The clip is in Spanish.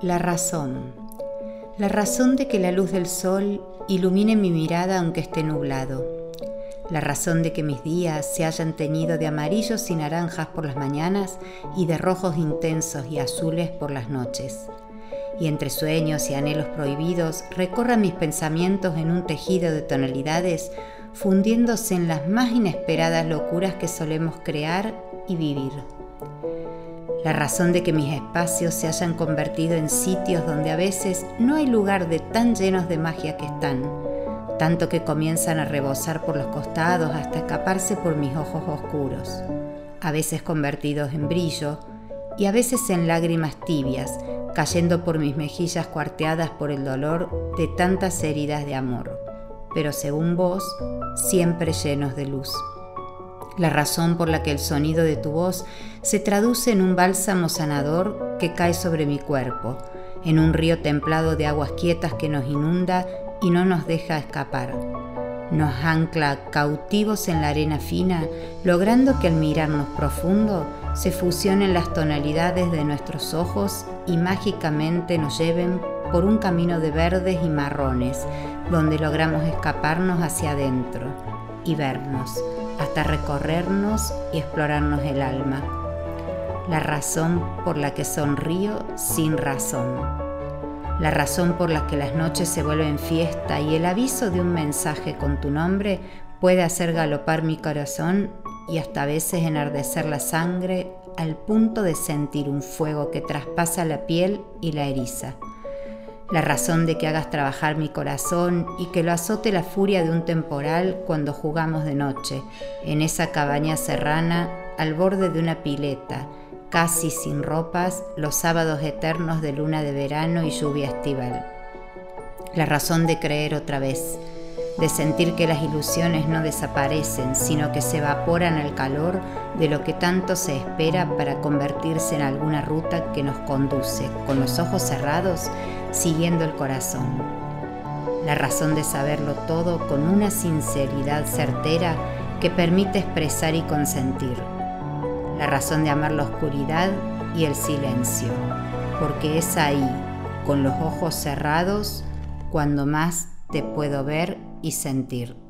La razón. La razón de que la luz del sol ilumine mi mirada aunque esté nublado. La razón de que mis días se hayan teñido de amarillos y naranjas por las mañanas y de rojos intensos y azules por las noches. Y entre sueños y anhelos prohibidos recorra mis pensamientos en un tejido de tonalidades fundiéndose en las más inesperadas locuras que solemos crear y vivir la razón de que mis espacios se hayan convertido en sitios donde a veces no hay lugar de tan llenos de magia que están, tanto que comienzan a rebosar por los costados hasta escaparse por mis ojos oscuros, a veces convertidos en brillo y a veces en lágrimas tibias, cayendo por mis mejillas cuarteadas por el dolor de tantas heridas de amor, pero según vos, siempre llenos de luz la razón por la que el sonido de tu voz se traduce en un bálsamo sanador que cae sobre mi cuerpo, en un río templado de aguas quietas que nos inunda y no nos deja escapar. Nos ancla cautivos en la arena fina, logrando que al mirarnos profundo se fusionen las tonalidades de nuestros ojos y mágicamente nos lleven por un camino de verdes y marrones, donde logramos escaparnos hacia adentro y vernos hasta recorrernos y explorarnos el alma. La razón por la que sonrío sin razón. La razón por la que las noches se vuelven fiesta y el aviso de un mensaje con tu nombre puede hacer galopar mi corazón y hasta a veces enardecer la sangre al punto de sentir un fuego que traspasa la piel y la eriza la razón de que hagas trabajar mi corazón y que lo azote la furia de un temporal cuando jugamos de noche, en esa cabaña serrana, al borde de una pileta, casi sin ropas, los sábados eternos de luna de verano y lluvia estival. La razón de creer otra vez, de sentir que las ilusiones no desaparecen, sino que se evaporan al calor de lo que tanto se espera para convertirse en alguna ruta que nos conduce, con los ojos cerrados, siguiendo el corazón. La razón de saberlo todo con una sinceridad certera que permite expresar y consentir. La razón de amar la oscuridad y el silencio, porque es ahí, con los ojos cerrados, cuando más te puedo ver y sentir.